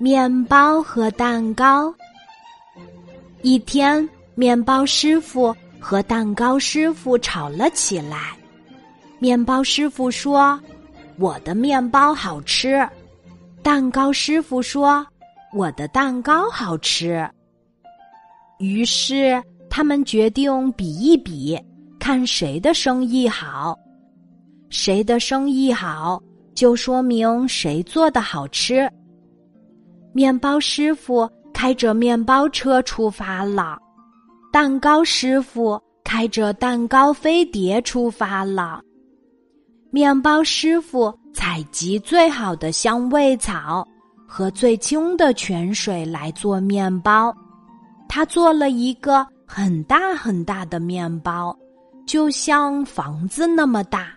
面包和蛋糕。一天，面包师傅和蛋糕师傅吵了起来。面包师傅说：“我的面包好吃。”蛋糕师傅说：“我的蛋糕好吃。”于是他们决定比一比，看谁的生意好。谁的生意好，就说明谁做的好吃。面包师傅开着面包车出发了，蛋糕师傅开着蛋糕飞碟出发了。面包师傅采集最好的香味草和最清的泉水来做面包，他做了一个很大很大的面包，就像房子那么大。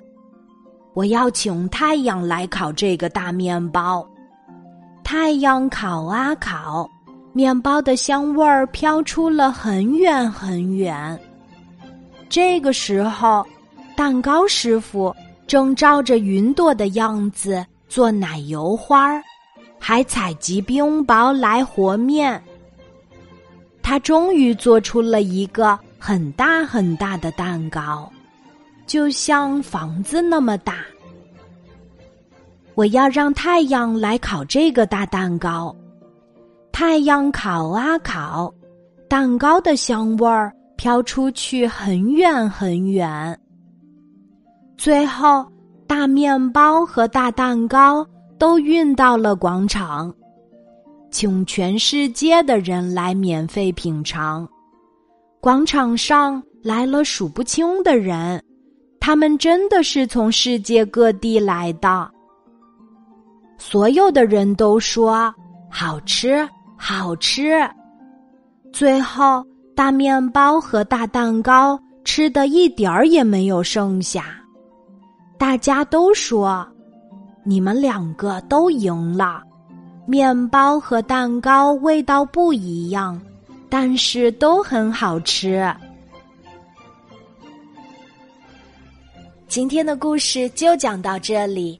我要请太阳来烤这个大面包。太阳烤啊烤，面包的香味儿飘出了很远很远。这个时候，蛋糕师傅正照着云朵的样子做奶油花儿，还采集冰雹来和面。他终于做出了一个很大很大的蛋糕，就像房子那么大。我要让太阳来烤这个大蛋糕。太阳烤啊烤，蛋糕的香味儿飘出去很远很远。最后，大面包和大蛋糕都运到了广场，请全世界的人来免费品尝。广场上来了数不清的人，他们真的是从世界各地来的。所有的人都说好吃，好吃。最后，大面包和大蛋糕吃的一点儿也没有剩下。大家都说，你们两个都赢了。面包和蛋糕味道不一样，但是都很好吃。今天的故事就讲到这里。